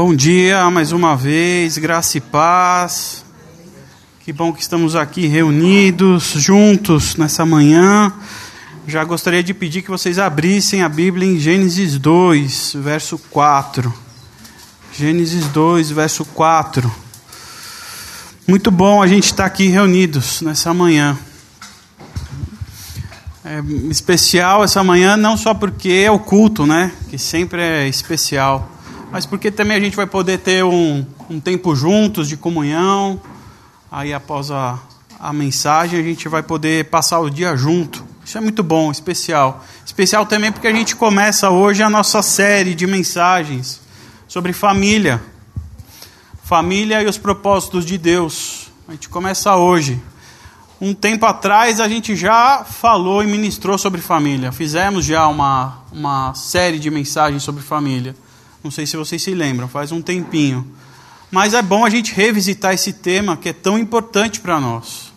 Bom dia mais uma vez, graça e paz. Que bom que estamos aqui reunidos, juntos nessa manhã. Já gostaria de pedir que vocês abrissem a Bíblia em Gênesis 2, verso 4. Gênesis 2, verso 4. Muito bom a gente estar aqui reunidos nessa manhã. É especial essa manhã não só porque é o culto, né? Que sempre é especial mas porque também a gente vai poder ter um, um tempo juntos de comunhão. Aí após a, a mensagem a gente vai poder passar o dia junto. Isso é muito bom, especial. Especial também porque a gente começa hoje a nossa série de mensagens sobre família. Família e os propósitos de Deus. A gente começa hoje. Um tempo atrás a gente já falou e ministrou sobre família. Fizemos já uma, uma série de mensagens sobre família. Não sei se vocês se lembram, faz um tempinho. Mas é bom a gente revisitar esse tema que é tão importante para nós.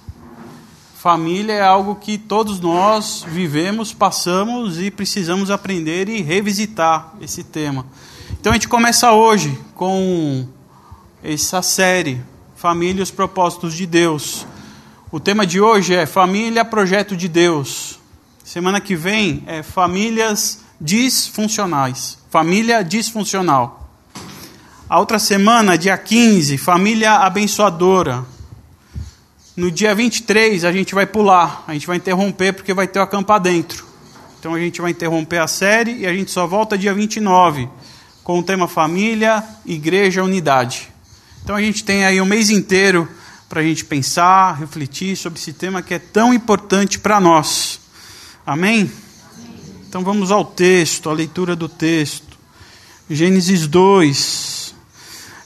Família é algo que todos nós vivemos, passamos e precisamos aprender e revisitar esse tema. Então a gente começa hoje com essa série, Família e os Propósitos de Deus. O tema de hoje é Família, Projeto de Deus. Semana que vem é Famílias Disfuncionais. Família disfuncional. A outra semana, dia 15, família abençoadora. No dia 23, a gente vai pular, a gente vai interromper porque vai ter o acampar dentro. Então a gente vai interromper a série e a gente só volta dia 29 com o tema Família, Igreja, Unidade. Então a gente tem aí um mês inteiro para a gente pensar, refletir sobre esse tema que é tão importante para nós. Amém? Então vamos ao texto, a leitura do texto. Gênesis 2.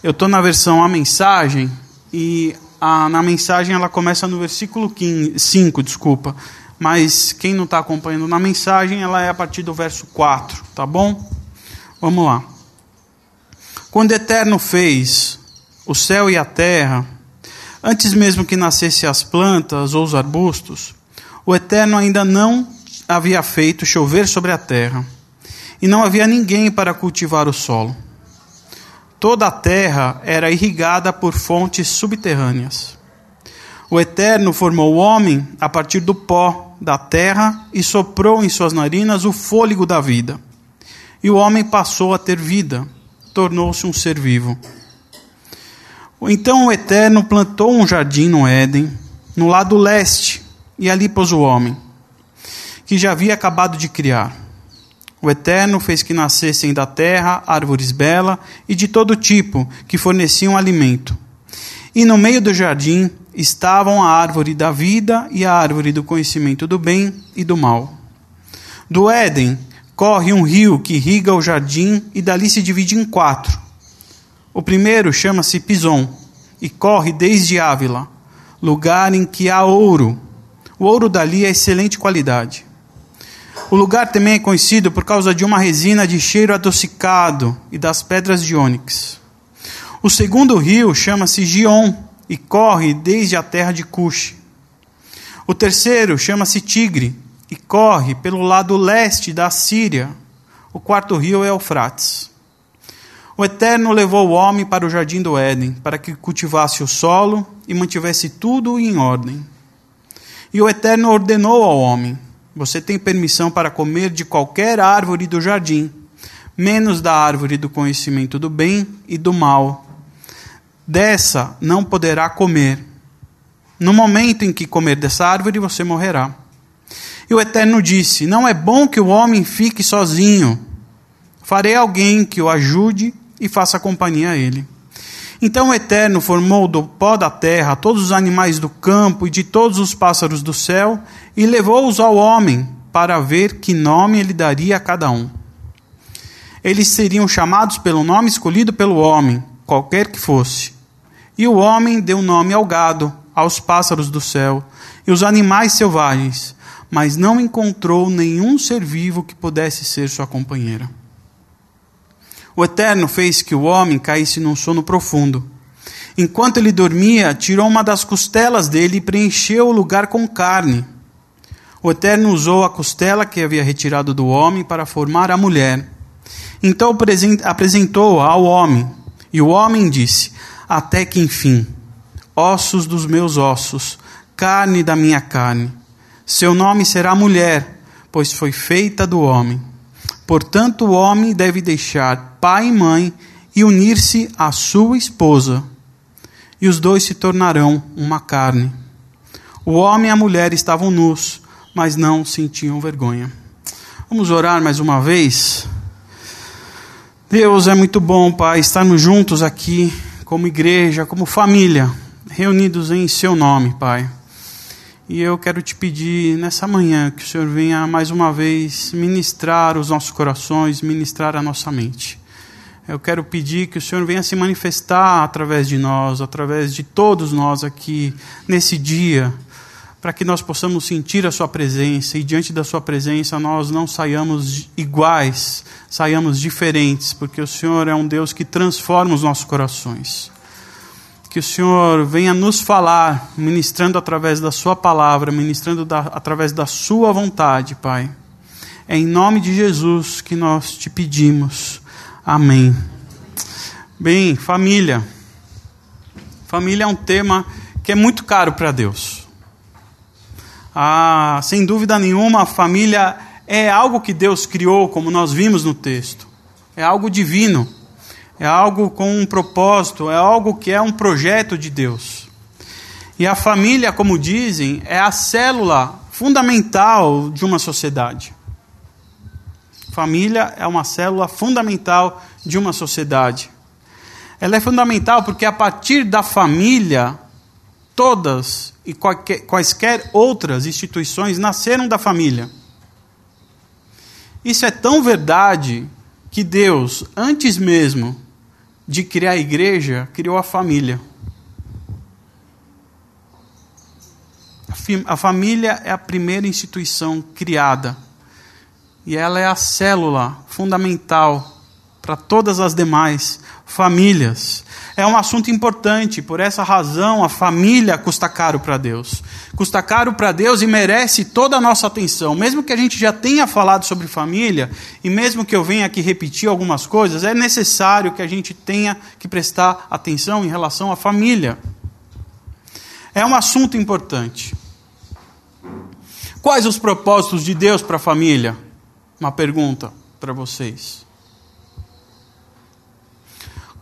Eu estou na versão A Mensagem e a, na mensagem ela começa no versículo 15, 5, desculpa. Mas quem não está acompanhando na mensagem, ela é a partir do verso 4, tá bom? Vamos lá. Quando o Eterno fez o céu e a terra, antes mesmo que nascessem as plantas ou os arbustos, o Eterno ainda não havia feito chover sobre a terra, e não havia ninguém para cultivar o solo. Toda a terra era irrigada por fontes subterrâneas. O Eterno formou o homem a partir do pó da terra e soprou em suas narinas o fôlego da vida. E o homem passou a ter vida, tornou-se um ser vivo. Então o Eterno plantou um jardim no Éden, no lado leste, e ali pôs o homem que já havia acabado de criar. O Eterno fez que nascessem da terra árvores belas e de todo tipo, que forneciam alimento. E no meio do jardim estavam a árvore da vida e a árvore do conhecimento do bem e do mal. Do Éden corre um rio que irriga o jardim e dali se divide em quatro. O primeiro chama-se Pison e corre desde Ávila, lugar em que há ouro. O ouro dali é excelente qualidade. O lugar também é conhecido por causa de uma resina de cheiro adocicado e das pedras de ônix. O segundo rio chama-se Gion e corre desde a terra de Cush. O terceiro chama-se Tigre e corre pelo lado leste da Síria. O quarto rio é Eufrates. O Eterno levou o homem para o jardim do Éden, para que cultivasse o solo e mantivesse tudo em ordem. E o Eterno ordenou ao homem: você tem permissão para comer de qualquer árvore do jardim, menos da árvore do conhecimento do bem e do mal. Dessa não poderá comer. No momento em que comer dessa árvore, você morrerá. E o Eterno disse: Não é bom que o homem fique sozinho. Farei alguém que o ajude e faça companhia a ele. Então o Eterno formou do pó da terra todos os animais do campo e de todos os pássaros do céu e levou-os ao homem para ver que nome ele daria a cada um. Eles seriam chamados pelo nome escolhido pelo homem, qualquer que fosse. E o homem deu nome ao gado, aos pássaros do céu e os animais selvagens, mas não encontrou nenhum ser vivo que pudesse ser sua companheira. O Eterno fez que o homem caísse num sono profundo. Enquanto ele dormia, tirou uma das costelas dele e preencheu o lugar com carne. O Eterno usou a costela que havia retirado do homem para formar a mulher. Então apresentou-a ao homem E o homem disse: Até que enfim, ossos dos meus ossos, carne da minha carne. Seu nome será mulher, pois foi feita do homem. Portanto, o homem deve deixar pai e mãe e unir-se à sua esposa, e os dois se tornarão uma carne. O homem e a mulher estavam nus, mas não sentiam vergonha. Vamos orar mais uma vez? Deus é muito bom, Pai, estarmos juntos aqui, como igreja, como família, reunidos em Seu nome, Pai. E eu quero te pedir nessa manhã que o Senhor venha mais uma vez ministrar os nossos corações, ministrar a nossa mente. Eu quero pedir que o Senhor venha se manifestar através de nós, através de todos nós aqui nesse dia, para que nós possamos sentir a Sua presença e diante da Sua presença nós não saiamos iguais, saiamos diferentes, porque o Senhor é um Deus que transforma os nossos corações que o Senhor venha nos falar, ministrando através da Sua palavra, ministrando da, através da Sua vontade, Pai. É em nome de Jesus que nós te pedimos. Amém. Bem, família. Família é um tema que é muito caro para Deus. Ah, sem dúvida nenhuma, a família é algo que Deus criou, como nós vimos no texto. É algo divino é algo com um propósito, é algo que é um projeto de Deus. E a família, como dizem, é a célula fundamental de uma sociedade. Família é uma célula fundamental de uma sociedade. Ela é fundamental porque a partir da família, todas e quaisquer outras instituições nasceram da família. Isso é tão verdade que Deus, antes mesmo de criar a igreja, criou a família. A família é a primeira instituição criada. E ela é a célula fundamental para todas as demais famílias. É um assunto importante, por essa razão a família custa caro para Deus. Custa caro para Deus e merece toda a nossa atenção. Mesmo que a gente já tenha falado sobre família, e mesmo que eu venha aqui repetir algumas coisas, é necessário que a gente tenha que prestar atenção em relação à família. É um assunto importante. Quais os propósitos de Deus para a família? Uma pergunta para vocês.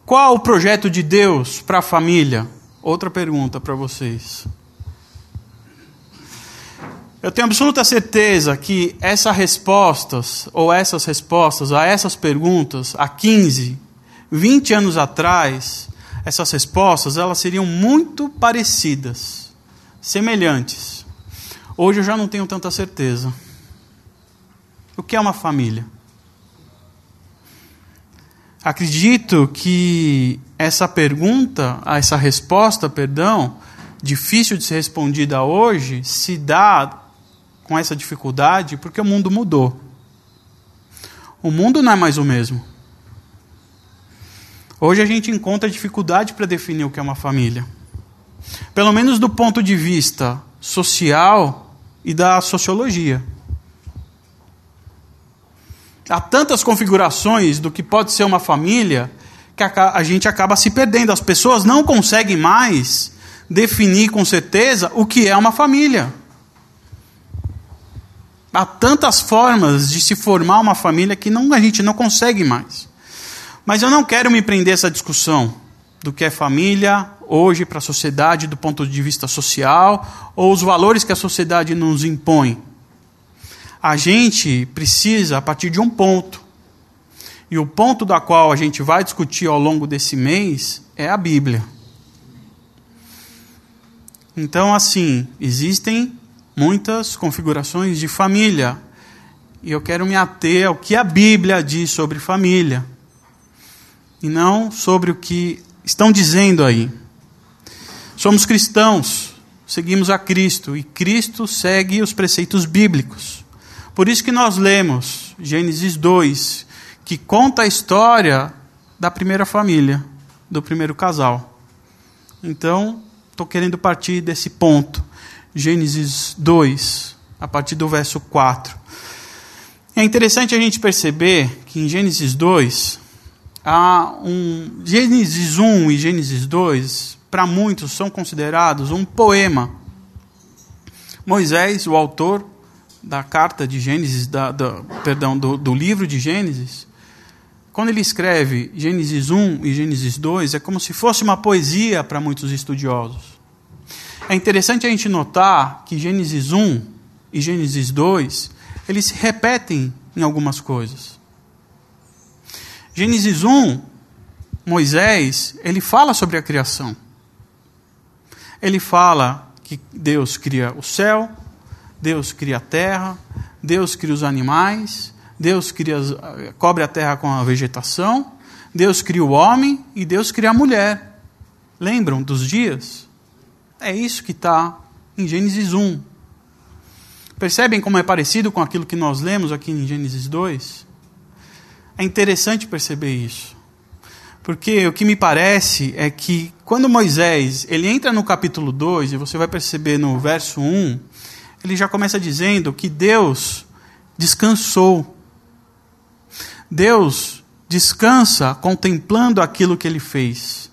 Qual o projeto de Deus para a família? Outra pergunta para vocês. Eu tenho absoluta certeza que essas respostas, ou essas respostas a essas perguntas, há 15, 20 anos atrás, essas respostas elas seriam muito parecidas, semelhantes. Hoje eu já não tenho tanta certeza. O que é uma família? Acredito que essa pergunta, essa resposta, perdão, difícil de ser respondida hoje, se dá com essa dificuldade porque o mundo mudou. O mundo não é mais o mesmo. Hoje a gente encontra dificuldade para definir o que é uma família. Pelo menos do ponto de vista social e da sociologia. Há tantas configurações do que pode ser uma família que a gente acaba se perdendo. As pessoas não conseguem mais definir com certeza o que é uma família. Há tantas formas de se formar uma família que não, a gente não consegue mais. Mas eu não quero me prender a essa discussão do que é família hoje para a sociedade do ponto de vista social ou os valores que a sociedade nos impõe a gente precisa, a partir de um ponto, e o ponto da qual a gente vai discutir ao longo desse mês é a Bíblia. Então, assim, existem muitas configurações de família, e eu quero me ater ao que a Bíblia diz sobre família, e não sobre o que estão dizendo aí. Somos cristãos, seguimos a Cristo, e Cristo segue os preceitos bíblicos. Por isso que nós lemos Gênesis 2, que conta a história da primeira família, do primeiro casal. Então, estou querendo partir desse ponto. Gênesis 2, a partir do verso 4. É interessante a gente perceber que em Gênesis 2, há um Gênesis 1 e Gênesis 2, para muitos são considerados um poema. Moisés, o autor da carta de Gênesis, da, da, perdão, do, do livro de Gênesis, quando ele escreve Gênesis 1 e Gênesis 2, é como se fosse uma poesia para muitos estudiosos. É interessante a gente notar que Gênesis 1 e Gênesis 2, eles se repetem em algumas coisas. Gênesis 1, Moisés, ele fala sobre a criação. Ele fala que Deus cria o céu, Deus cria a terra, Deus cria os animais, Deus cria, cobre a terra com a vegetação, Deus cria o homem e Deus cria a mulher. Lembram dos dias? É isso que está em Gênesis 1. Percebem como é parecido com aquilo que nós lemos aqui em Gênesis 2? É interessante perceber isso. Porque o que me parece é que quando Moisés, ele entra no capítulo 2, e você vai perceber no verso 1, ele já começa dizendo que Deus descansou. Deus descansa contemplando aquilo que ele fez.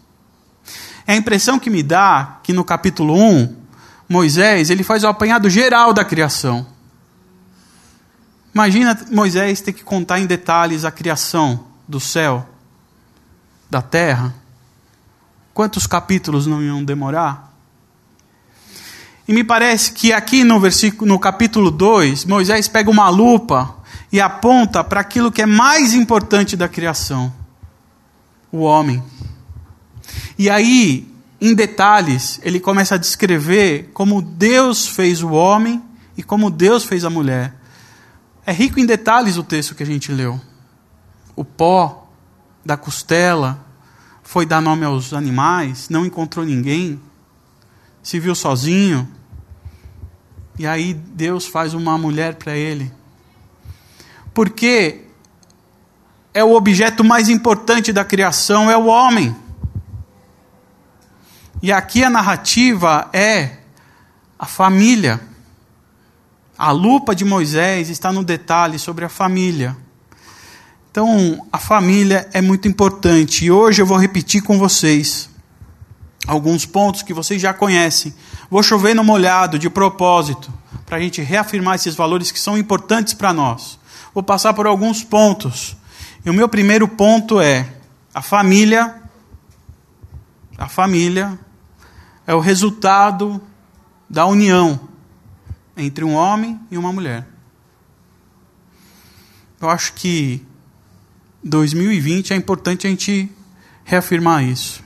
É a impressão que me dá que no capítulo 1, Moisés, ele faz o apanhado geral da criação. Imagina Moisés ter que contar em detalhes a criação do céu, da terra. Quantos capítulos não iam demorar? E me parece que aqui no versículo no capítulo 2, Moisés pega uma lupa e aponta para aquilo que é mais importante da criação: o homem. E aí, em detalhes, ele começa a descrever como Deus fez o homem e como Deus fez a mulher. É rico em detalhes o texto que a gente leu. O pó da costela foi dar nome aos animais, não encontrou ninguém, se viu sozinho. E aí Deus faz uma mulher para ele. Porque é o objeto mais importante da criação, é o homem. E aqui a narrativa é a família. A lupa de Moisés está no detalhe sobre a família. Então, a família é muito importante. E hoje eu vou repetir com vocês alguns pontos que vocês já conhecem. Vou chover no molhado de propósito, para a gente reafirmar esses valores que são importantes para nós. Vou passar por alguns pontos. E o meu primeiro ponto é: a família. A família é o resultado da união entre um homem e uma mulher. Eu acho que 2020 é importante a gente reafirmar isso.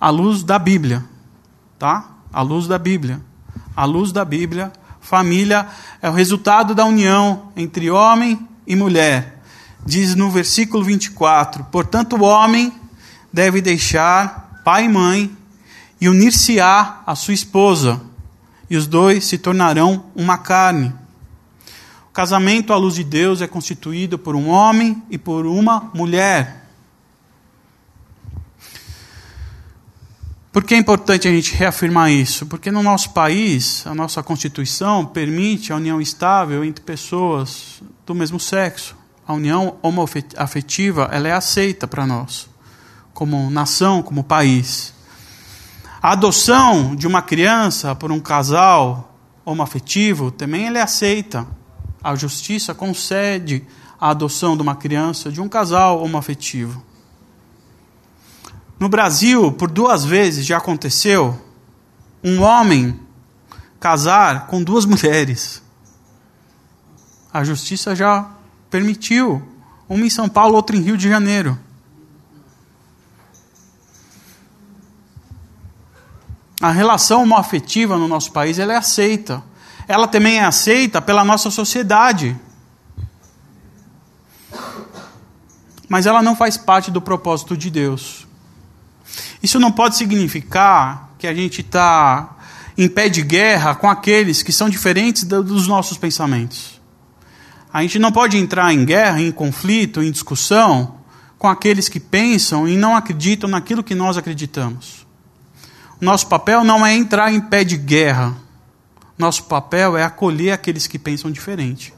À luz da Bíblia, tá? À luz da Bíblia. À luz da Bíblia, família é o resultado da união entre homem e mulher. Diz no versículo 24: Portanto, o homem deve deixar pai e mãe e unir-se-á à sua esposa e os dois se tornarão uma carne. O casamento à luz de Deus é constituído por um homem e por uma mulher. Por que é importante a gente reafirmar isso? Porque no nosso país, a nossa Constituição permite a união estável entre pessoas do mesmo sexo. A união homoafetiva ela é aceita para nós, como nação, como país. A adoção de uma criança por um casal homoafetivo também ele aceita. A justiça concede a adoção de uma criança de um casal homoafetivo. No Brasil, por duas vezes já aconteceu um homem casar com duas mulheres. A justiça já permitiu. Uma em São Paulo, outra em Rio de Janeiro. A relação homoafetiva no nosso país ela é aceita. Ela também é aceita pela nossa sociedade. Mas ela não faz parte do propósito de Deus. Isso não pode significar que a gente está em pé de guerra com aqueles que são diferentes dos nossos pensamentos. A gente não pode entrar em guerra, em conflito, em discussão com aqueles que pensam e não acreditam naquilo que nós acreditamos. Nosso papel não é entrar em pé de guerra. Nosso papel é acolher aqueles que pensam diferente.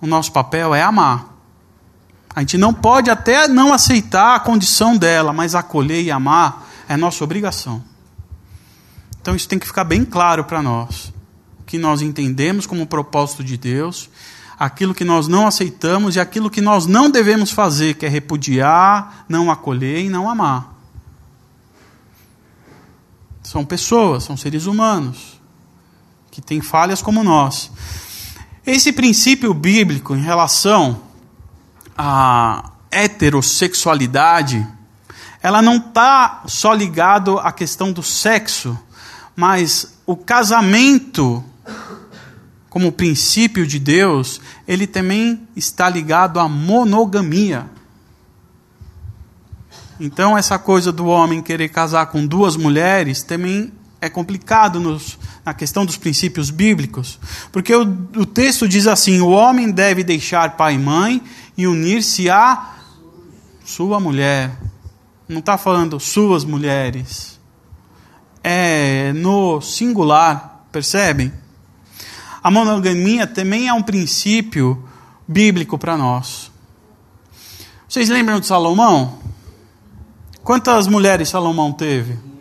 O nosso papel é amar. A gente não pode até não aceitar a condição dela, mas acolher e amar é nossa obrigação. Então isso tem que ficar bem claro para nós. O que nós entendemos como propósito de Deus, aquilo que nós não aceitamos e aquilo que nós não devemos fazer, que é repudiar, não acolher e não amar. São pessoas, são seres humanos, que têm falhas como nós. Esse princípio bíblico em relação à heterossexualidade, ela não está só ligado à questão do sexo, mas o casamento como princípio de Deus, ele também está ligado à monogamia. Então, essa coisa do homem querer casar com duas mulheres também é complicado nos, na questão dos princípios bíblicos, porque o, o texto diz assim: o homem deve deixar pai e mãe e unir-se a sua mulher. Não está falando suas mulheres. É no singular, percebem? A monogamia também é um princípio bíblico para nós. Vocês lembram de Salomão? Quantas mulheres Salomão teve?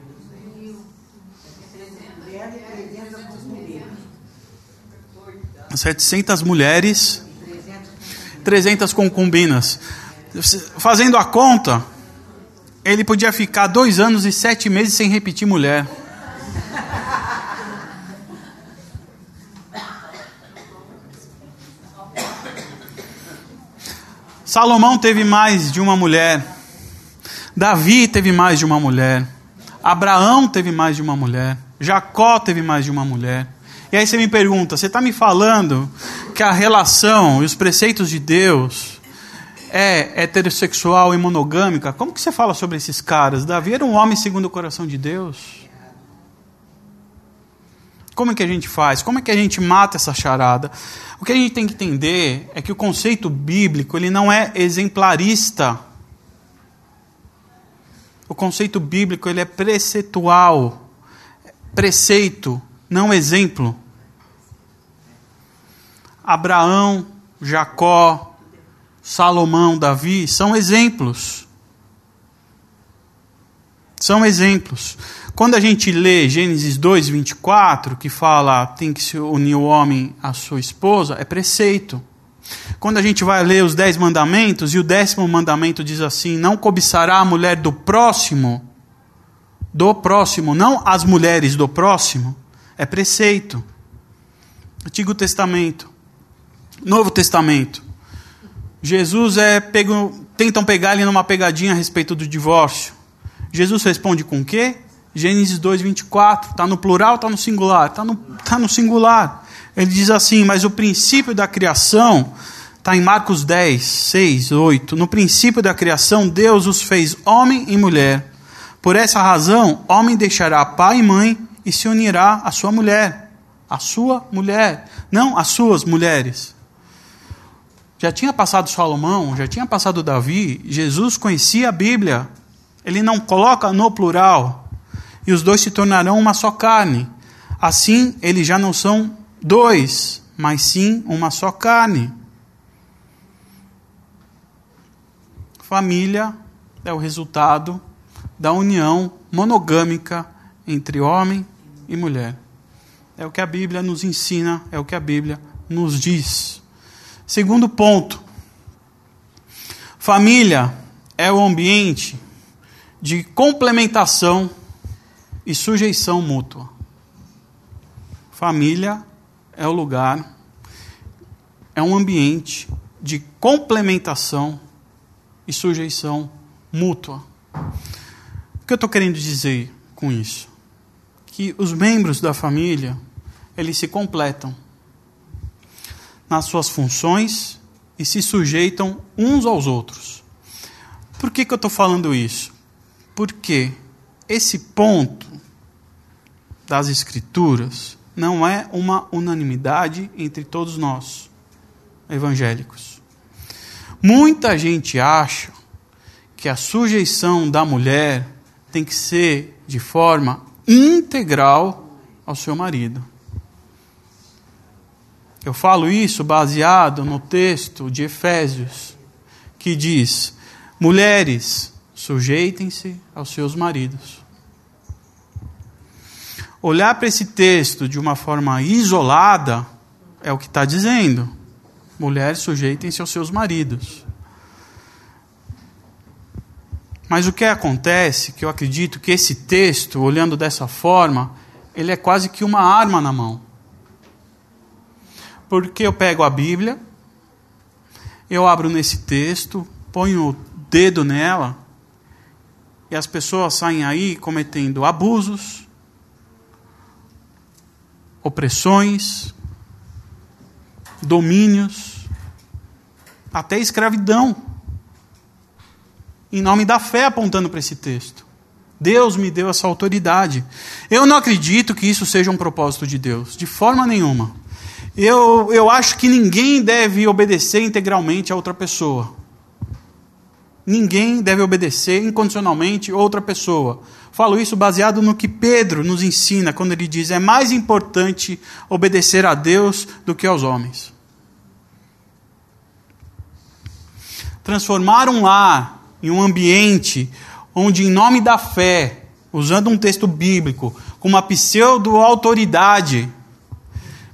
Setecentas mulheres, trezentas concubinas. Fazendo a conta, ele podia ficar dois anos e sete meses sem repetir mulher. Salomão teve mais de uma mulher. Davi teve mais de uma mulher. Abraão teve mais de uma mulher. Jacó teve mais de uma mulher. E aí você me pergunta: você está me falando que a relação e os preceitos de Deus é heterossexual e monogâmica? Como que você fala sobre esses caras? Davi era um homem segundo o coração de Deus. Como é que a gente faz? Como é que a gente mata essa charada? O que a gente tem que entender é que o conceito bíblico ele não é exemplarista. O conceito bíblico ele é preceitual, preceito, não exemplo. Abraão, Jacó, Salomão, Davi são exemplos. São exemplos. Quando a gente lê Gênesis 2, 24, que fala tem que se unir o homem à sua esposa, é preceito. Quando a gente vai ler os dez mandamentos, e o décimo mandamento diz assim: não cobiçará a mulher do próximo, do próximo, não as mulheres do próximo, é preceito. Antigo Testamento, Novo Testamento. Jesus é pego, tentam pegar ele numa pegadinha a respeito do divórcio. Jesus responde com o quê? Gênesis 2, 24. Está no plural, está no singular? Está no, tá no singular. Ele diz assim: Mas o princípio da criação está em Marcos 10, 6, 8. No princípio da criação, Deus os fez homem e mulher. Por essa razão, homem deixará pai e mãe e se unirá à sua mulher. A sua mulher, não as suas mulheres. Já tinha passado Salomão, já tinha passado Davi, Jesus conhecia a Bíblia. Ele não coloca no plural e os dois se tornarão uma só carne. Assim, eles já não são dois, mas sim uma só carne. Família é o resultado da união monogâmica entre homem e mulher. É o que a Bíblia nos ensina, é o que a Bíblia nos diz. Segundo ponto: família é o ambiente de complementação e sujeição mútua. Família é o lugar, é um ambiente de complementação e sujeição mútua. O que eu estou querendo dizer com isso? Que os membros da família, eles se completam nas suas funções e se sujeitam uns aos outros. Por que, que eu estou falando isso? Porque esse ponto das Escrituras não é uma unanimidade entre todos nós, evangélicos. Muita gente acha que a sujeição da mulher tem que ser de forma integral ao seu marido. Eu falo isso baseado no texto de Efésios, que diz: Mulheres, sujeitem-se aos seus maridos. Olhar para esse texto de uma forma isolada é o que está dizendo. Mulheres, sujeitem-se aos seus maridos. Mas o que acontece, que eu acredito que esse texto, olhando dessa forma, ele é quase que uma arma na mão. Porque eu pego a Bíblia, eu abro nesse texto, ponho o dedo nela, e as pessoas saem aí cometendo abusos, opressões, domínios, até escravidão, em nome da fé, apontando para esse texto. Deus me deu essa autoridade. Eu não acredito que isso seja um propósito de Deus, de forma nenhuma. Eu, eu acho que ninguém deve obedecer integralmente a outra pessoa. Ninguém deve obedecer incondicionalmente outra pessoa. Falo isso baseado no que Pedro nos ensina quando ele diz: é mais importante obedecer a Deus do que aos homens. Transformar um lar em um ambiente onde, em nome da fé, usando um texto bíblico, com uma pseudo-autoridade,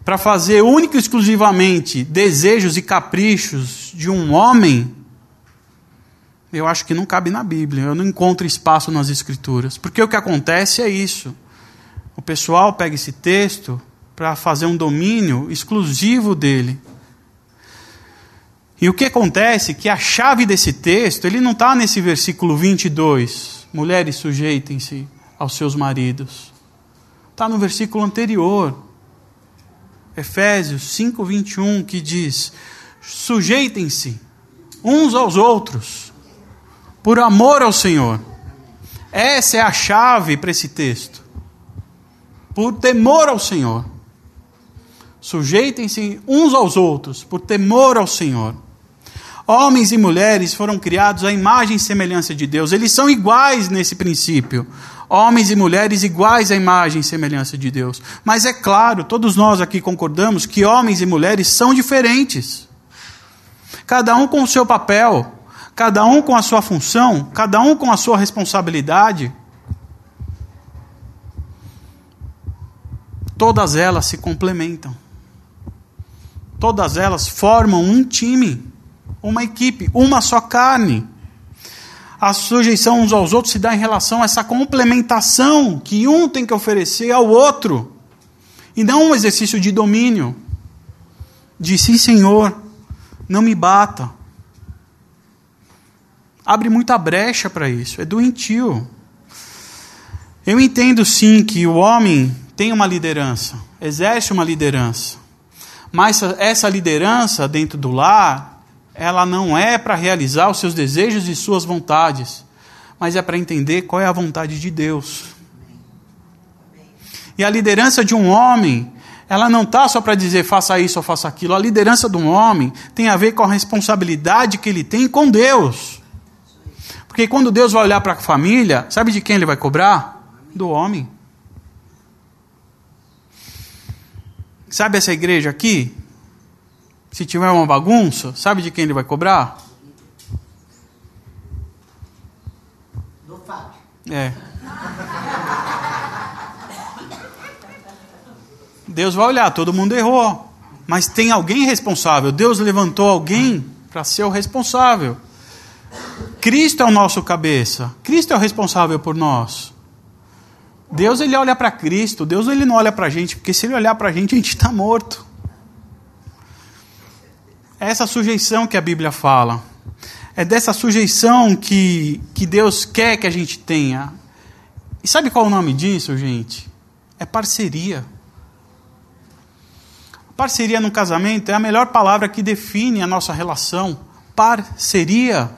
para fazer única e exclusivamente desejos e caprichos de um homem, eu acho que não cabe na Bíblia. Eu não encontro espaço nas Escrituras. Porque o que acontece é isso. O pessoal pega esse texto para fazer um domínio exclusivo dele. E o que acontece é que a chave desse texto, ele não está nesse versículo 22, mulheres sujeitem-se aos seus maridos. Está no versículo anterior, Efésios 5, 21, que diz: sujeitem-se uns aos outros por amor ao Senhor. Essa é a chave para esse texto. Por temor ao Senhor. Sujeitem-se uns aos outros, por temor ao Senhor. Homens e mulheres foram criados à imagem e semelhança de Deus. Eles são iguais nesse princípio. Homens e mulheres iguais à imagem e semelhança de Deus. Mas é claro, todos nós aqui concordamos que homens e mulheres são diferentes. Cada um com o seu papel cada um com a sua função, cada um com a sua responsabilidade. Todas elas se complementam. Todas elas formam um time, uma equipe, uma só carne. A sujeição uns aos outros se dá em relação a essa complementação que um tem que oferecer ao outro, e não um exercício de domínio. De sim, Senhor, não me bata, abre muita brecha para isso, é doentio. Eu entendo sim que o homem tem uma liderança, exerce uma liderança, mas essa liderança dentro do lar, ela não é para realizar os seus desejos e suas vontades, mas é para entender qual é a vontade de Deus. E a liderança de um homem, ela não está só para dizer faça isso ou faça aquilo. A liderança de um homem tem a ver com a responsabilidade que ele tem com Deus. Porque quando Deus vai olhar para a família, sabe de quem ele vai cobrar? Do homem. Sabe essa igreja aqui? Se tiver uma bagunça, sabe de quem ele vai cobrar? Do Fábio. É. Deus vai olhar, todo mundo errou. Mas tem alguém responsável. Deus levantou alguém para ser o responsável. Cristo é o nosso cabeça. Cristo é o responsável por nós. Deus ele olha para Cristo. Deus ele não olha para a gente, porque se ele olhar para a gente, a gente está morto. É essa sujeição que a Bíblia fala. É dessa sujeição que, que Deus quer que a gente tenha. E sabe qual é o nome disso, gente? É parceria. Parceria no casamento é a melhor palavra que define a nossa relação. Parceria.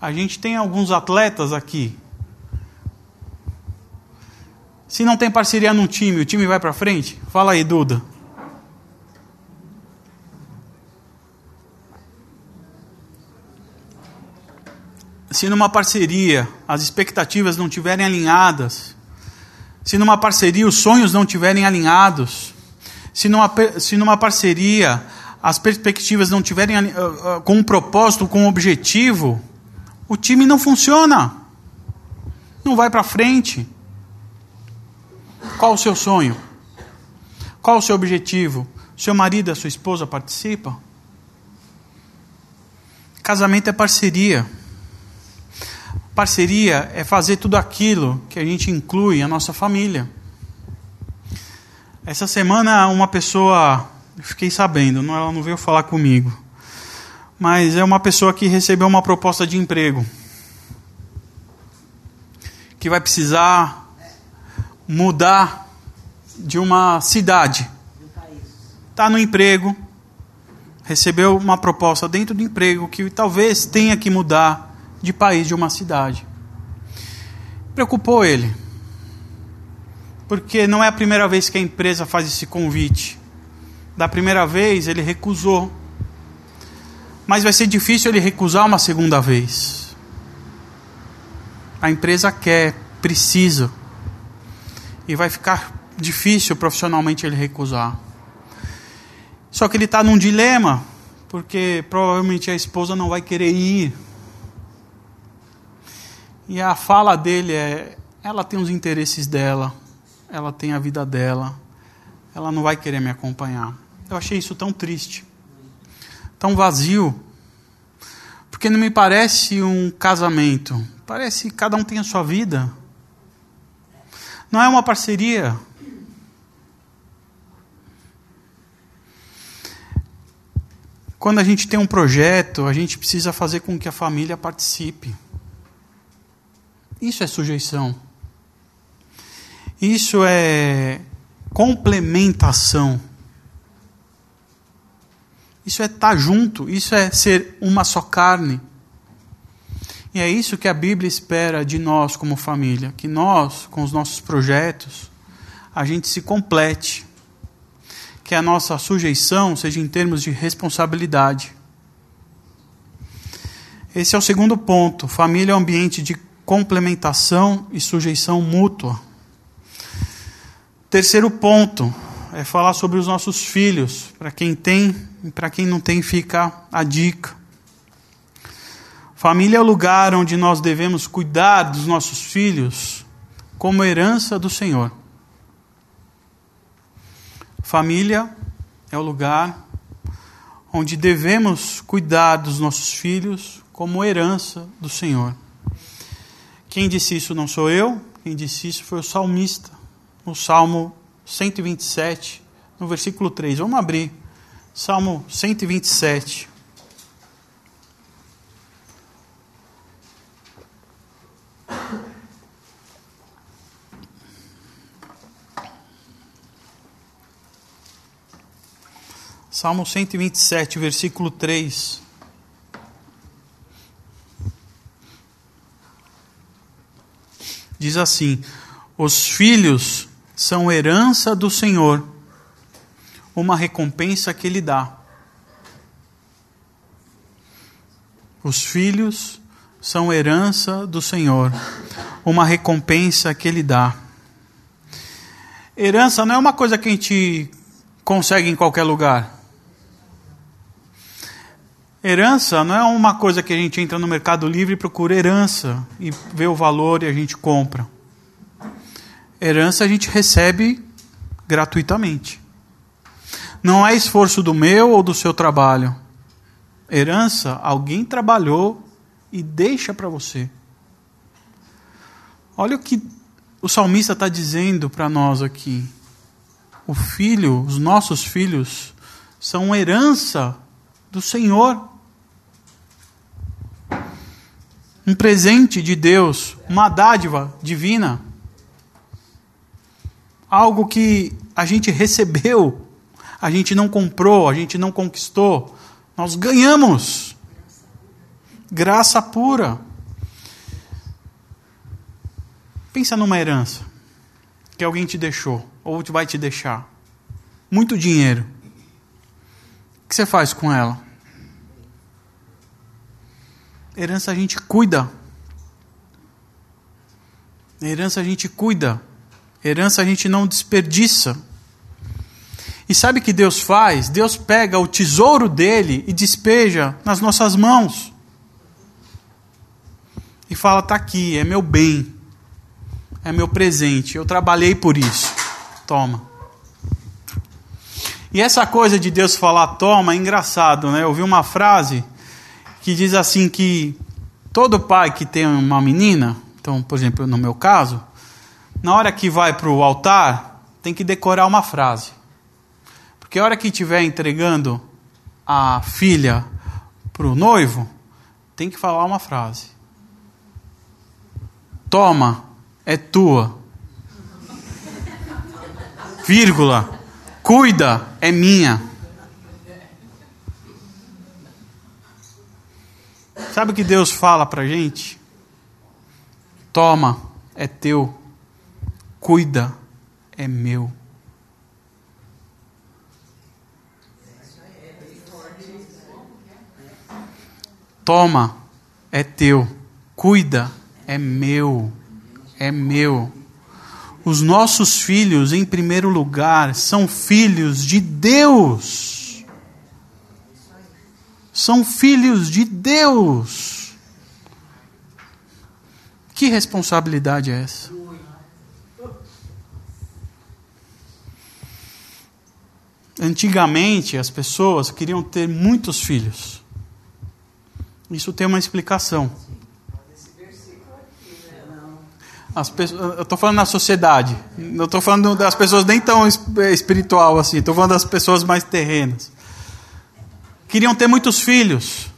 A gente tem alguns atletas aqui. Se não tem parceria num time, o time vai para frente? Fala aí, Duda. Se numa parceria as expectativas não tiverem alinhadas, se numa parceria os sonhos não tiverem alinhados, se numa, se numa parceria as perspectivas não tiverem uh, uh, com um propósito, com um objetivo, o time não funciona. Não vai para frente. Qual o seu sonho? Qual o seu objetivo? Seu marido, a sua esposa participa? Casamento é parceria. Parceria é fazer tudo aquilo que a gente inclui a nossa família. Essa semana uma pessoa, fiquei sabendo, ela não veio falar comigo, mas é uma pessoa que recebeu uma proposta de emprego, que vai precisar mudar de uma cidade. Está no emprego, recebeu uma proposta dentro do emprego que talvez tenha que mudar de país, de uma cidade. Preocupou ele. Porque não é a primeira vez que a empresa faz esse convite. Da primeira vez ele recusou. Mas vai ser difícil ele recusar uma segunda vez. A empresa quer, precisa. E vai ficar difícil profissionalmente ele recusar. Só que ele está num dilema, porque provavelmente a esposa não vai querer ir. E a fala dele é: ela tem os interesses dela, ela tem a vida dela, ela não vai querer me acompanhar. Eu achei isso tão triste, tão vazio, porque não me parece um casamento, parece que cada um tem a sua vida. Não é uma parceria. Quando a gente tem um projeto, a gente precisa fazer com que a família participe. Isso é sujeição. Isso é complementação. Isso é estar junto, isso é ser uma só carne. E é isso que a Bíblia espera de nós como família, que nós, com os nossos projetos, a gente se complete. Que a nossa sujeição seja em termos de responsabilidade. Esse é o segundo ponto. Família é um ambiente de complementação e sujeição mútua. Terceiro ponto é falar sobre os nossos filhos. Para quem tem e para quem não tem, fica a dica. Família é o lugar onde nós devemos cuidar dos nossos filhos como herança do Senhor. Família é o lugar onde devemos cuidar dos nossos filhos como herança do Senhor. Quem disse isso não sou eu, quem disse isso foi o salmista, no Salmo 127, no versículo 3. Vamos abrir. Salmo 127. Salmo 127, versículo 3. Diz assim: Os filhos são herança do Senhor, uma recompensa que Ele dá. Os filhos são herança do Senhor, uma recompensa que Ele dá. Herança não é uma coisa que a gente consegue em qualquer lugar. Herança não é uma coisa que a gente entra no Mercado Livre e procura herança e vê o valor e a gente compra. Herança a gente recebe gratuitamente. Não é esforço do meu ou do seu trabalho. Herança, alguém trabalhou e deixa para você. Olha o que o salmista está dizendo para nós aqui. O filho, os nossos filhos, são herança do Senhor um presente de Deus, uma dádiva divina, algo que a gente recebeu, a gente não comprou, a gente não conquistou, nós ganhamos. Graça pura. Pensa numa herança que alguém te deixou ou vai te deixar. Muito dinheiro. O que você faz com ela? Herança a gente cuida. Herança a gente cuida. Herança a gente não desperdiça. E sabe o que Deus faz? Deus pega o tesouro dele e despeja nas nossas mãos. E fala: está aqui, é meu bem, é meu presente, eu trabalhei por isso. Toma. E essa coisa de Deus falar toma é engraçado, né? Eu ouvi uma frase que diz assim que todo pai que tem uma menina, então, por exemplo, no meu caso, na hora que vai para o altar, tem que decorar uma frase. Porque a hora que estiver entregando a filha para o noivo, tem que falar uma frase. Toma, é tua. Vírgula. Cuida, é minha. Sabe o que Deus fala para gente? Toma, é teu. Cuida, é meu. Toma, é teu. Cuida, é meu. É meu. Os nossos filhos, em primeiro lugar, são filhos de Deus. São filhos de Deus. Que responsabilidade é essa? Antigamente, as pessoas queriam ter muitos filhos. Isso tem uma explicação. As pessoas, eu estou falando na sociedade. Não estou falando das pessoas nem tão espiritual assim. Estou falando das pessoas mais terrenas. Queriam ter muitos filhos.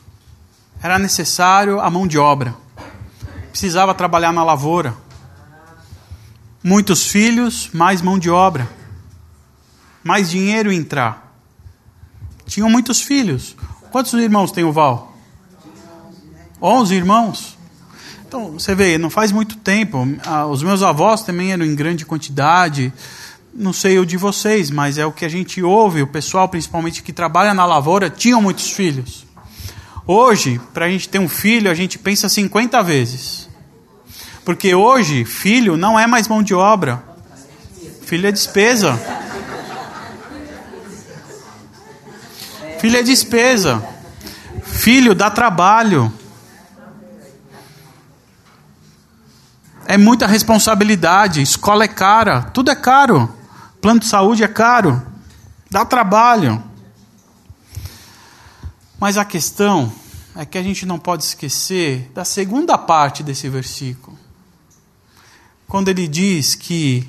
Era necessário a mão de obra. Precisava trabalhar na lavoura. Muitos filhos, mais mão de obra. Mais dinheiro entrar. Tinham muitos filhos. Quantos irmãos tem o Val? Onze irmãos. Então, você vê, não faz muito tempo. Ah, os meus avós também eram em grande quantidade. Não sei o de vocês, mas é o que a gente ouve. O pessoal, principalmente que trabalha na lavoura, tinham muitos filhos. Hoje, para a gente ter um filho, a gente pensa 50 vezes. Porque hoje, filho não é mais mão de obra. Filho é despesa. Filho é despesa. Filho dá trabalho. É muita responsabilidade. Escola é cara. Tudo é caro. Plano de saúde é caro. Dá trabalho. Mas a questão é que a gente não pode esquecer da segunda parte desse versículo. Quando ele diz que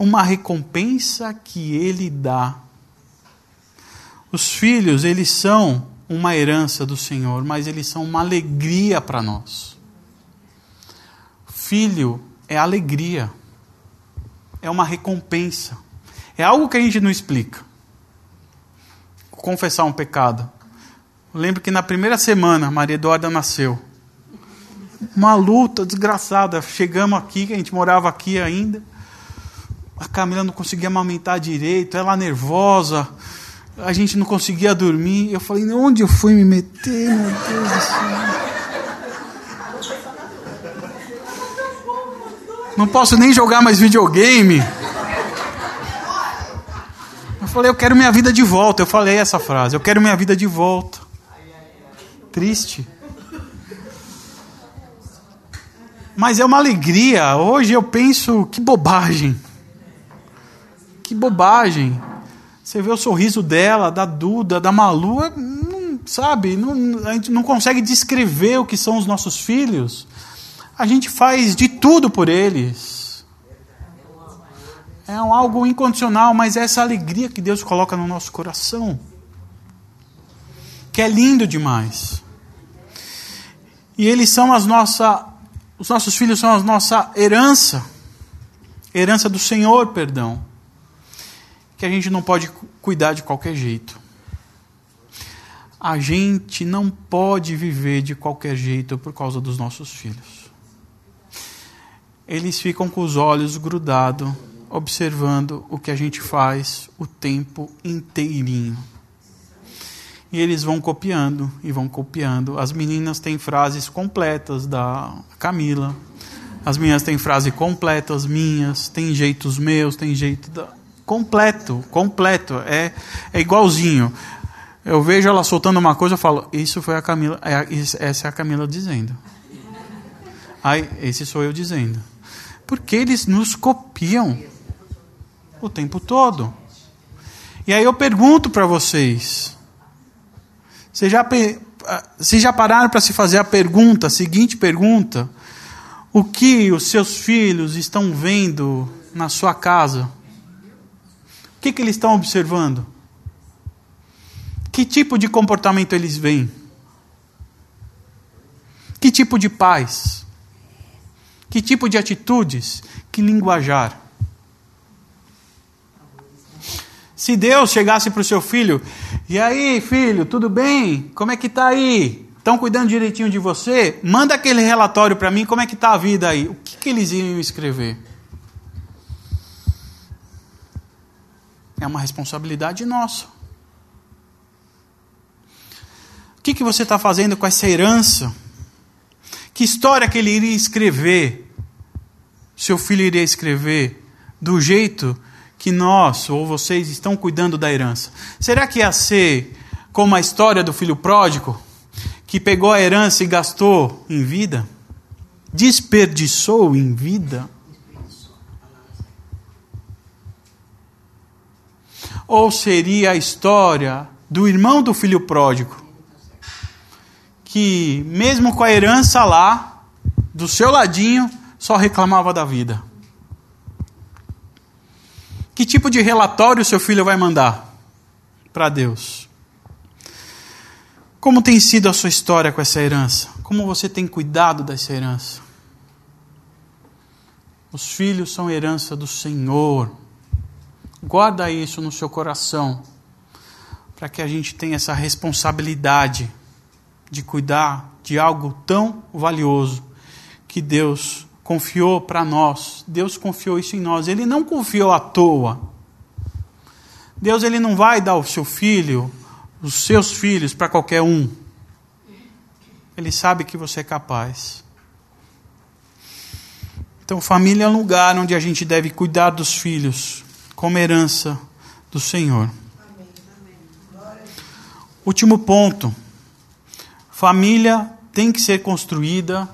uma recompensa que ele dá. Os filhos, eles são uma herança do Senhor, mas eles são uma alegria para nós. Filho é alegria, é uma recompensa, é algo que a gente não explica. confessar um pecado. Lembro que na primeira semana Maria Eduarda nasceu. Uma luta desgraçada. Chegamos aqui, a gente morava aqui ainda. A Camila não conseguia amamentar direito, ela nervosa. A gente não conseguia dormir. Eu falei, onde eu fui me meter, meu Deus do céu? Não posso nem jogar mais videogame. Eu falei, eu quero minha vida de volta. Eu falei essa frase, eu quero minha vida de volta. Triste. Mas é uma alegria. Hoje eu penso, que bobagem. Que bobagem. Você vê o sorriso dela, da Duda, da Malu, não, sabe? Não, a gente não consegue descrever o que são os nossos filhos a gente faz de tudo por eles. É um algo incondicional, mas é essa alegria que Deus coloca no nosso coração. Que é lindo demais. E eles são as nossa, os nossos filhos são a nossa herança. Herança do Senhor, perdão. Que a gente não pode cuidar de qualquer jeito. A gente não pode viver de qualquer jeito por causa dos nossos filhos eles ficam com os olhos grudados, observando o que a gente faz o tempo inteirinho. E eles vão copiando e vão copiando. As meninas têm frases completas da Camila. As minhas têm frases completas minhas, tem jeitos meus, tem jeito da completo, completo. É, é igualzinho. Eu vejo ela soltando uma coisa, eu falo, isso foi a Camila, é, essa é a Camila dizendo. Aí, esse sou eu dizendo. Porque eles nos copiam o tempo todo. E aí eu pergunto para vocês: vocês já, vocês já pararam para se fazer a pergunta, a seguinte pergunta? O que os seus filhos estão vendo na sua casa? O que, que eles estão observando? Que tipo de comportamento eles veem? Que tipo de paz? Que tipo de atitudes? Que linguajar? Se Deus chegasse para o seu filho, e aí, filho, tudo bem? Como é que está aí? Estão cuidando direitinho de você? Manda aquele relatório para mim, como é que está a vida aí? O que, que eles iam escrever? É uma responsabilidade nossa. O que, que você está fazendo com essa herança? Que história que ele iria escrever? Seu filho iria escrever do jeito que nós ou vocês estão cuidando da herança? Será que ia ser como a história do filho pródigo, que pegou a herança e gastou em vida? Desperdiçou em vida? Ou seria a história do irmão do filho pródigo, que, mesmo com a herança lá, do seu ladinho, só reclamava da vida? Que tipo de relatório seu filho vai mandar para Deus? Como tem sido a sua história com essa herança? Como você tem cuidado dessa herança? Os filhos são herança do Senhor. Guarda isso no seu coração, para que a gente tenha essa responsabilidade de cuidar de algo tão valioso que Deus confiou para nós. Deus confiou isso em nós. Ele não confiou à toa. Deus ele não vai dar o seu filho, os seus filhos para qualquer um. Ele sabe que você é capaz. Então, família é um lugar onde a gente deve cuidar dos filhos como herança do Senhor. Último ponto. Família tem que ser construída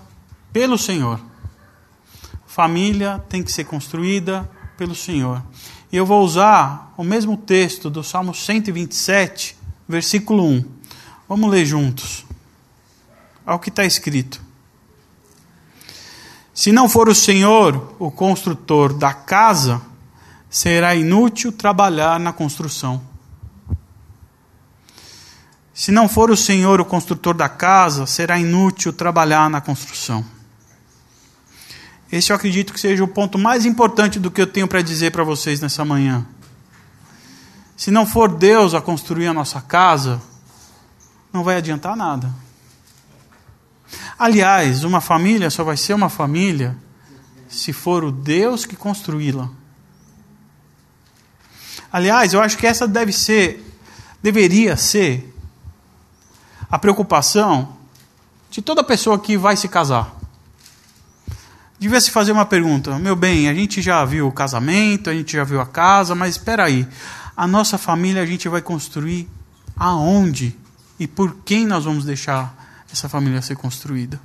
pelo Senhor. Família tem que ser construída pelo Senhor. E eu vou usar o mesmo texto do Salmo 127, versículo 1. Vamos ler juntos. Ao que está escrito. Se não for o Senhor o construtor da casa, será inútil trabalhar na construção. Se não for o Senhor o construtor da casa, será inútil trabalhar na construção. Esse eu acredito que seja o ponto mais importante do que eu tenho para dizer para vocês nessa manhã. Se não for Deus a construir a nossa casa, não vai adiantar nada. Aliás, uma família só vai ser uma família se for o Deus que construí-la. Aliás, eu acho que essa deve ser, deveria ser, a preocupação de toda pessoa que vai se casar devia se fazer uma pergunta. Meu bem, a gente já viu o casamento, a gente já viu a casa, mas espera aí. A nossa família a gente vai construir aonde e por quem nós vamos deixar essa família ser construída?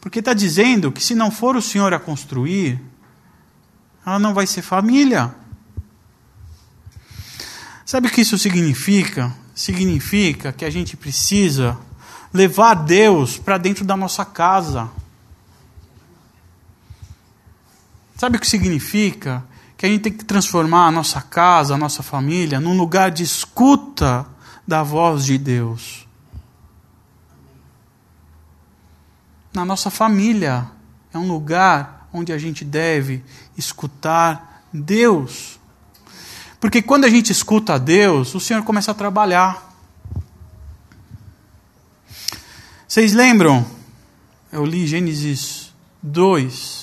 Porque está dizendo que se não for o Senhor a construir, ela não vai ser família. Sabe o que isso significa? Significa que a gente precisa levar Deus para dentro da nossa casa. Sabe o que significa? Que a gente tem que transformar a nossa casa, a nossa família, num lugar de escuta da voz de Deus. Na nossa família é um lugar onde a gente deve escutar Deus. Porque quando a gente escuta Deus, o Senhor começa a trabalhar. Vocês lembram? Eu li Gênesis 2,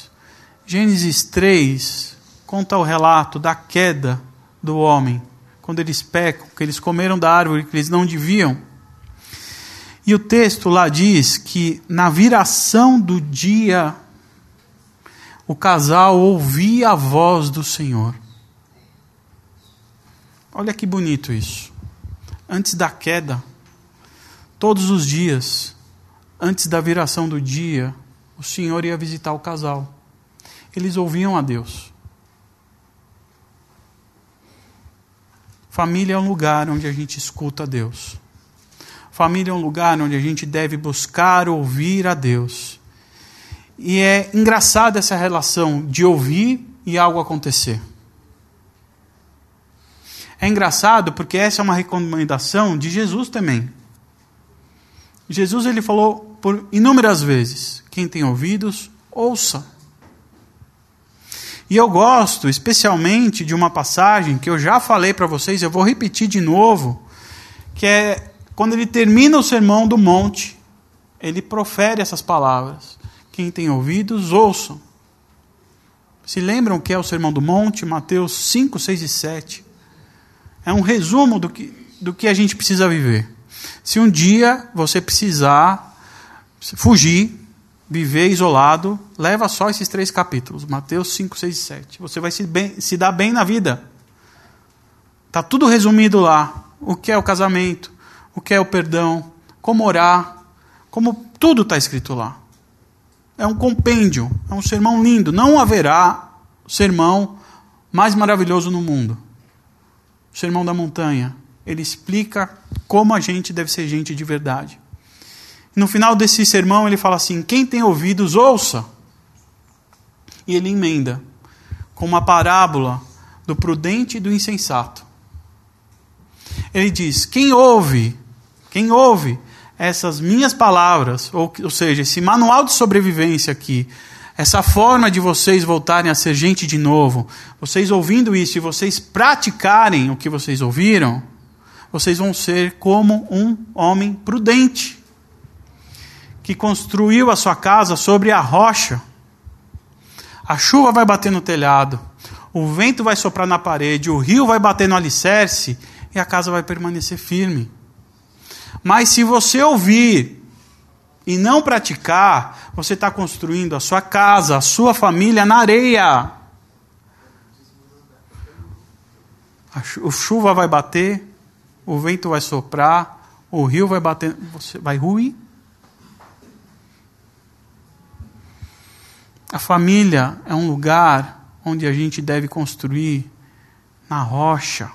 Gênesis 3 conta o relato da queda do homem, quando eles pecam, que eles comeram da árvore que eles não deviam. E o texto lá diz que na viração do dia, o casal ouvia a voz do Senhor. Olha que bonito isso. Antes da queda, todos os dias, antes da viração do dia, o Senhor ia visitar o casal. Eles ouviam a Deus. Família é um lugar onde a gente escuta a Deus. Família é um lugar onde a gente deve buscar ouvir a Deus. E é engraçada essa relação de ouvir e algo acontecer. É engraçado porque essa é uma recomendação de Jesus também. Jesus ele falou por inúmeras vezes: quem tem ouvidos, ouça. E eu gosto especialmente de uma passagem que eu já falei para vocês, eu vou repetir de novo, que é quando ele termina o sermão do monte, ele profere essas palavras: quem tem ouvidos, ouçam. Se lembram o que é o sermão do monte? Mateus 5, 6 e 7. É um resumo do que, do que a gente precisa viver. Se um dia você precisar fugir, viver isolado, leva só esses três capítulos, Mateus 5, 6 e 7. Você vai se, bem, se dar bem na vida. Está tudo resumido lá. O que é o casamento, o que é o perdão, como orar, como tudo está escrito lá. É um compêndio, é um sermão lindo. Não haverá sermão mais maravilhoso no mundo. O sermão da montanha. Ele explica como a gente deve ser gente de verdade. No final desse sermão, ele fala assim: quem tem ouvidos, ouça. E ele emenda com uma parábola do prudente e do insensato. Ele diz: quem ouve, quem ouve essas minhas palavras, ou, ou seja, esse manual de sobrevivência aqui, essa forma de vocês voltarem a ser gente de novo, vocês ouvindo isso e vocês praticarem o que vocês ouviram, vocês vão ser como um homem prudente que construiu a sua casa sobre a rocha. A chuva vai bater no telhado, o vento vai soprar na parede, o rio vai bater no alicerce e a casa vai permanecer firme. Mas se você ouvir e não praticar, você está construindo a sua casa, a sua família na areia. A chuva vai bater, o vento vai soprar, o rio vai bater, você vai ruir. A família é um lugar onde a gente deve construir na rocha.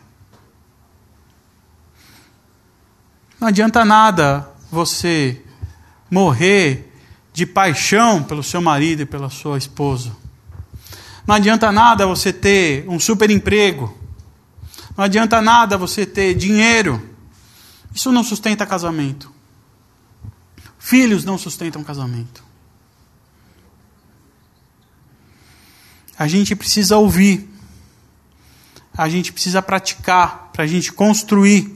Não adianta nada você morrer de paixão pelo seu marido e pela sua esposa. Não adianta nada você ter um super emprego. Não adianta nada você ter dinheiro. Isso não sustenta casamento. Filhos não sustentam casamento. A gente precisa ouvir. A gente precisa praticar para a gente construir.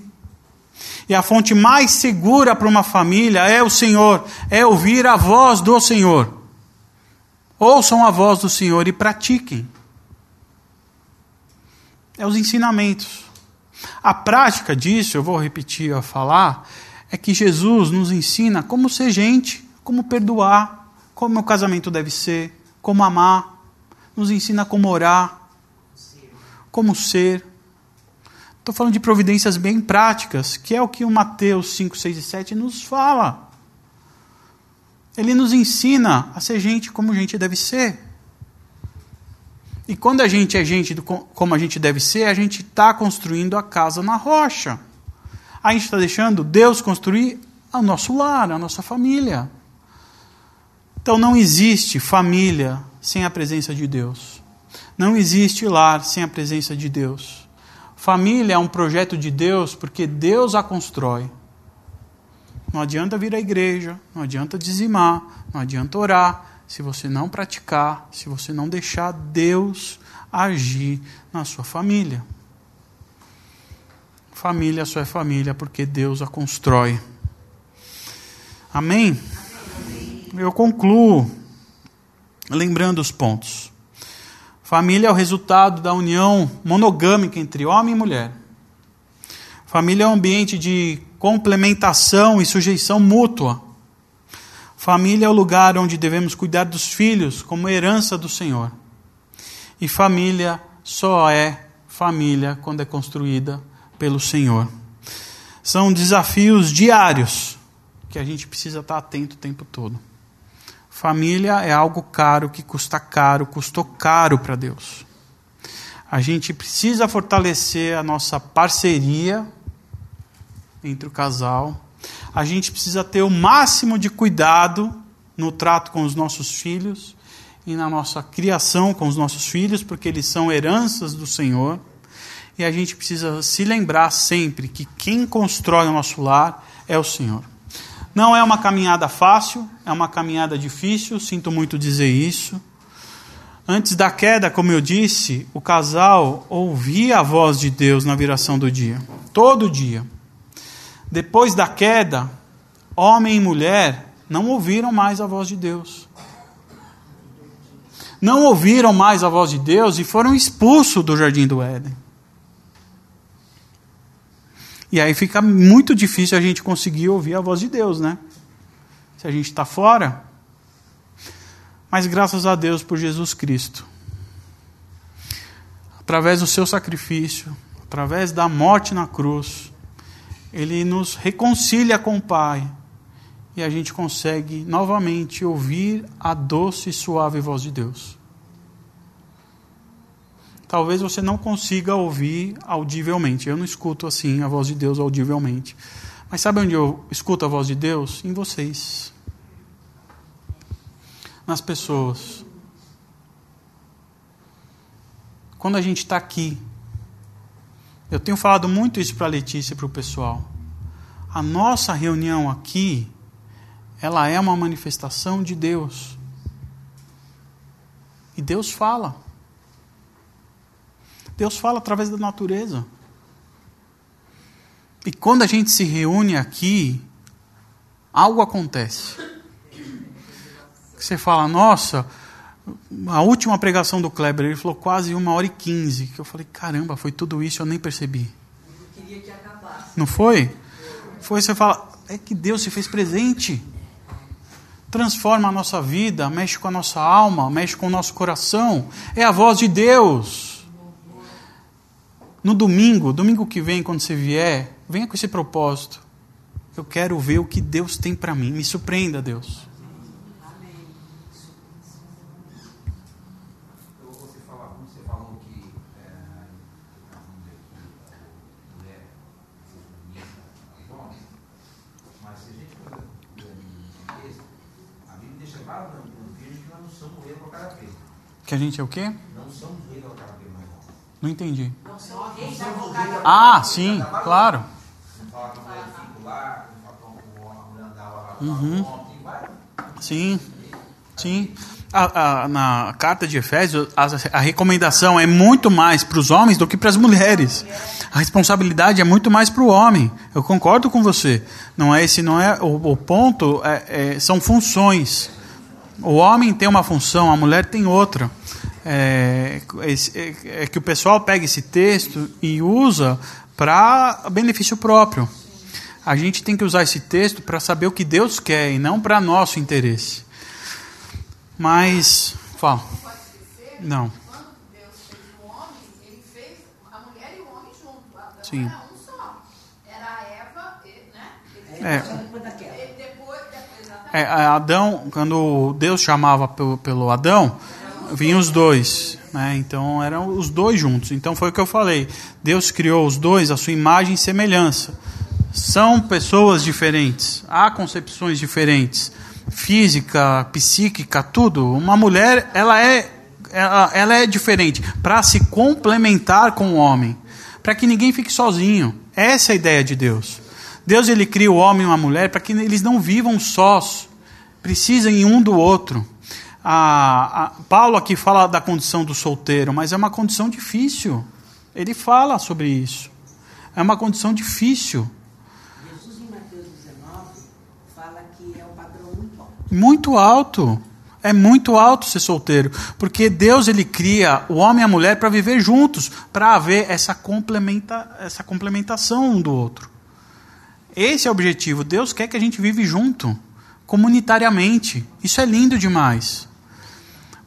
E a fonte mais segura para uma família é o Senhor, é ouvir a voz do Senhor. Ouçam a voz do Senhor e pratiquem. É os ensinamentos. A prática disso, eu vou repetir a falar, é que Jesus nos ensina como ser gente, como perdoar, como o casamento deve ser, como amar nos ensina como orar, como ser. Estou falando de providências bem práticas, que é o que o Mateus 5, 6 e 7 nos fala. Ele nos ensina a ser gente como gente deve ser. E quando a gente é gente como a gente deve ser, a gente está construindo a casa na rocha. A gente está deixando Deus construir o nosso lar, a nossa família. Então não existe família sem a presença de Deus. Não existe lar sem a presença de Deus. Família é um projeto de Deus porque Deus a constrói. Não adianta vir à igreja, não adianta dizimar, não adianta orar, se você não praticar, se você não deixar Deus agir na sua família. Família só é família porque Deus a constrói. Amém? Eu concluo lembrando os pontos. Família é o resultado da união monogâmica entre homem e mulher. Família é um ambiente de complementação e sujeição mútua. Família é o lugar onde devemos cuidar dos filhos como herança do Senhor. E família só é família quando é construída pelo Senhor. São desafios diários que a gente precisa estar atento o tempo todo. Família é algo caro, que custa caro, custou caro para Deus. A gente precisa fortalecer a nossa parceria entre o casal. A gente precisa ter o máximo de cuidado no trato com os nossos filhos e na nossa criação com os nossos filhos, porque eles são heranças do Senhor. E a gente precisa se lembrar sempre que quem constrói o nosso lar é o Senhor. Não é uma caminhada fácil, é uma caminhada difícil, sinto muito dizer isso. Antes da queda, como eu disse, o casal ouvia a voz de Deus na viração do dia, todo dia. Depois da queda, homem e mulher não ouviram mais a voz de Deus. Não ouviram mais a voz de Deus e foram expulsos do jardim do Éden. E aí fica muito difícil a gente conseguir ouvir a voz de Deus, né? Se a gente está fora. Mas graças a Deus por Jesus Cristo. Através do seu sacrifício, através da morte na cruz, ele nos reconcilia com o Pai. E a gente consegue novamente ouvir a doce e suave voz de Deus talvez você não consiga ouvir audivelmente. Eu não escuto assim a voz de Deus audivelmente. Mas sabe onde eu escuto a voz de Deus? Em vocês. Nas pessoas. Quando a gente está aqui, eu tenho falado muito isso para a Letícia e para o pessoal. A nossa reunião aqui, ela é uma manifestação de Deus. E Deus fala. Deus fala através da natureza. E quando a gente se reúne aqui, algo acontece. Você fala, nossa, a última pregação do Kleber, ele falou quase uma hora e quinze. Que eu falei, caramba, foi tudo isso, eu nem percebi. Não foi? Foi você fala, é que Deus se fez presente. Transforma a nossa vida, mexe com a nossa alma, mexe com o nosso coração. É a voz de Deus. No domingo, domingo que vem, quando você vier, venha com esse propósito. Eu quero ver o que Deus tem para mim. Me surpreenda, Deus. Que a gente é o quê? Não somos reis da Não entendi. Ah, sim, claro. Uhum. Sim, sim. A, a, na carta de Efésios, a, a recomendação é muito mais para os homens do que para as mulheres. A responsabilidade é muito mais para o homem. Eu concordo com você. Não é esse, não é o, o ponto. É, é, são funções. O homem tem uma função, a mulher tem outra é, é, é que o pessoal pega esse texto e usa para benefício próprio. A gente tem que usar esse texto para saber o que Deus quer e não para nosso interesse. Mas, fala. Não. Sim. É. É, Adão, quando Deus chamava pelo, pelo Adão, vinham os dois. Né? Então eram os dois juntos. Então foi o que eu falei. Deus criou os dois à sua imagem e semelhança. São pessoas diferentes, há concepções diferentes, física, psíquica, tudo. Uma mulher, ela é, ela, ela é diferente para se complementar com o homem, para que ninguém fique sozinho. Essa é a ideia de Deus. Deus ele cria o homem e uma mulher para que eles não vivam sós, precisem um do outro a, a, Paulo aqui fala da condição do solteiro, mas é uma condição difícil. Ele fala sobre isso. É uma condição difícil. Jesus em Mateus 19 fala que é um padrão muito alto. Muito alto. É muito alto ser solteiro, porque Deus ele cria o homem e a mulher para viver juntos, para haver essa complementa, essa complementação um do outro. Esse é o objetivo. Deus quer que a gente vive junto, comunitariamente. Isso é lindo demais.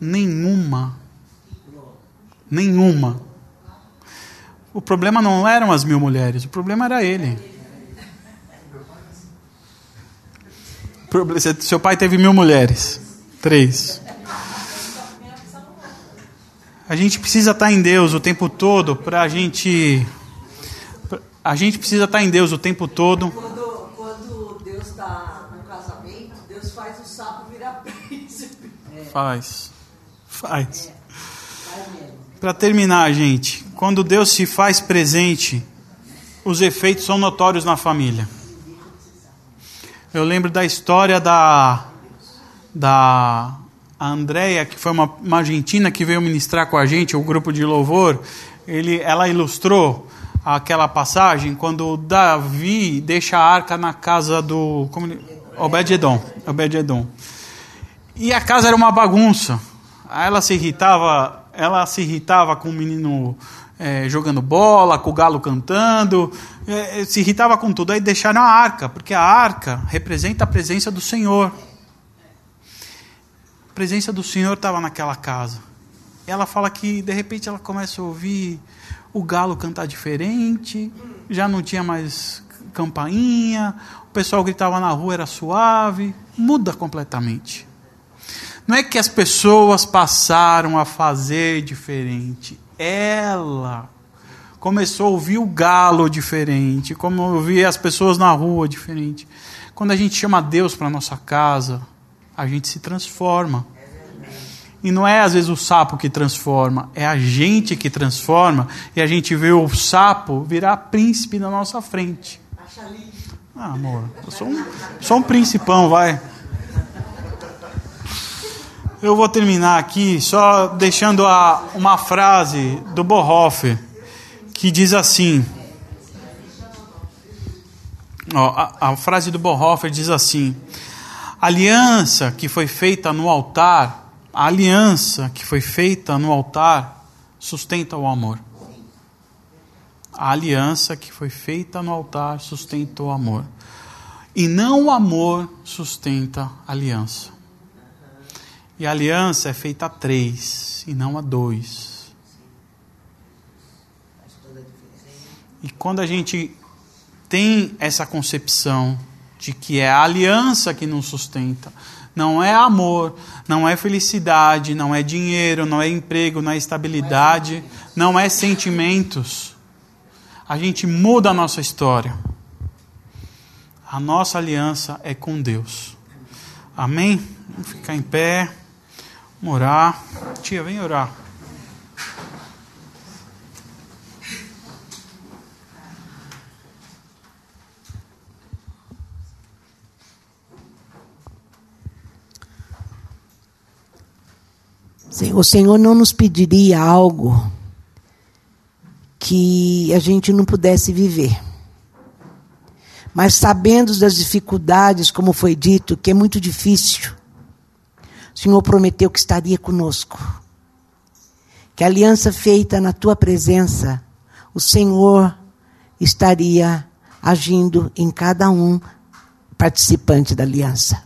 nenhuma. Nenhuma. O problema não eram as mil mulheres, o problema era ele. Seu pai teve mil mulheres. Três. A gente precisa estar em Deus o tempo todo para a gente. A gente precisa estar em Deus o tempo todo. Quando, quando Deus está no casamento, Deus faz o sapo virar príncipe. Faz. Faz. Para terminar, gente, quando Deus se faz presente, os efeitos são notórios na família. Eu lembro da história da da Andrea, que foi uma, uma argentina que veio ministrar com a gente, o grupo de louvor. Ele, ela ilustrou aquela passagem quando Davi deixa a arca na casa do como Obed-edom. Obed-edom. E a casa era uma bagunça. Ela se irritava, ela se irritava com o menino eh, jogando bola, com o galo cantando, eh, se irritava com tudo. Aí deixaram a arca, porque a arca representa a presença do Senhor. A presença do Senhor estava naquela casa. Ela fala que de repente ela começa a ouvir o galo cantar diferente, já não tinha mais campainha, o pessoal gritava na rua, era suave, muda completamente. Não é que as pessoas passaram a fazer diferente. Ela começou a ouvir o galo diferente, como ouvir as pessoas na rua diferente. Quando a gente chama Deus para nossa casa, a gente se transforma. E não é às vezes o sapo que transforma, é a gente que transforma e a gente vê o sapo virar príncipe na nossa frente. Ah, amor, eu sou um, sou um principão, vai. Eu vou terminar aqui só deixando a, uma frase do Bonhoeffer que diz assim. Ó, a, a frase do Bonhoeffer diz assim: a aliança que foi feita no altar, a aliança que foi feita no altar sustenta o amor. A aliança que foi feita no altar sustenta o amor. E não o amor sustenta a aliança. E a aliança é feita a três e não a dois. E quando a gente tem essa concepção de que é a aliança que nos sustenta, não é amor, não é felicidade, não é dinheiro, não é emprego, não é estabilidade, não é sentimentos, a gente muda a nossa história. A nossa aliança é com Deus. Amém? Vamos ficar em pé. Vamos orar. Tia, vem orar. O Senhor não nos pediria algo que a gente não pudesse viver. Mas sabendo das dificuldades, como foi dito, que é muito difícil, o Senhor prometeu que estaria conosco. Que a aliança feita na tua presença, o Senhor estaria agindo em cada um participante da aliança.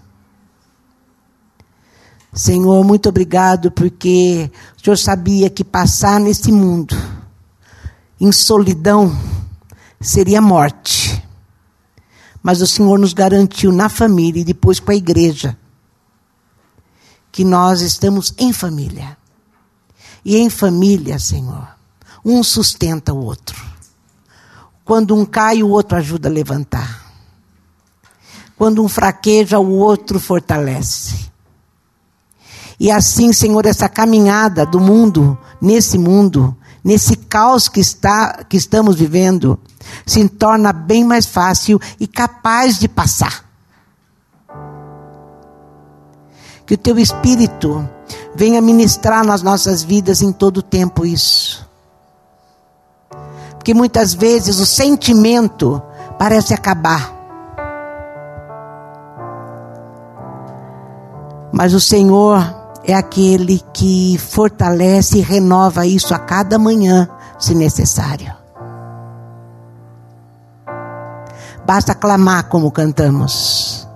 Senhor, muito obrigado porque o Senhor sabia que passar nesse mundo em solidão seria morte. Mas o Senhor nos garantiu na família e depois com a igreja que nós estamos em família. E em família, Senhor, um sustenta o outro. Quando um cai, o outro ajuda a levantar. Quando um fraqueja, o outro fortalece. E assim, Senhor, essa caminhada do mundo, nesse mundo, nesse caos que, está, que estamos vivendo, se torna bem mais fácil e capaz de passar. Que o teu Espírito venha ministrar nas nossas vidas em todo o tempo isso. Porque muitas vezes o sentimento parece acabar. Mas o Senhor é aquele que fortalece e renova isso a cada manhã, se necessário. Basta clamar como cantamos.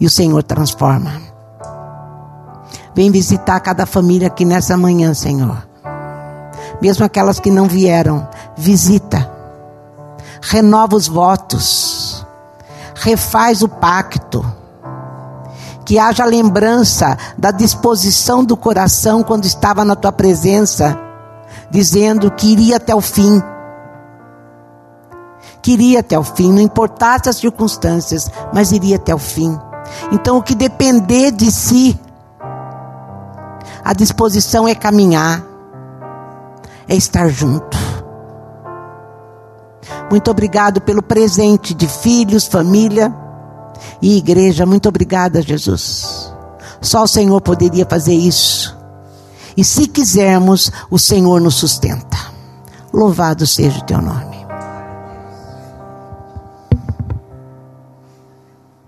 E o Senhor transforma. Vem visitar cada família aqui nessa manhã, Senhor. Mesmo aquelas que não vieram, visita. Renova os votos. Refaz o pacto que haja lembrança da disposição do coração quando estava na tua presença, dizendo que iria até o fim. Queria até o fim, não importasse as circunstâncias, mas iria até o fim. Então, o que depender de si, a disposição é caminhar, é estar junto. Muito obrigado pelo presente de filhos, família e igreja, muito obrigada, Jesus. Só o Senhor poderia fazer isso. E se quisermos, o Senhor nos sustenta. Louvado seja o teu nome.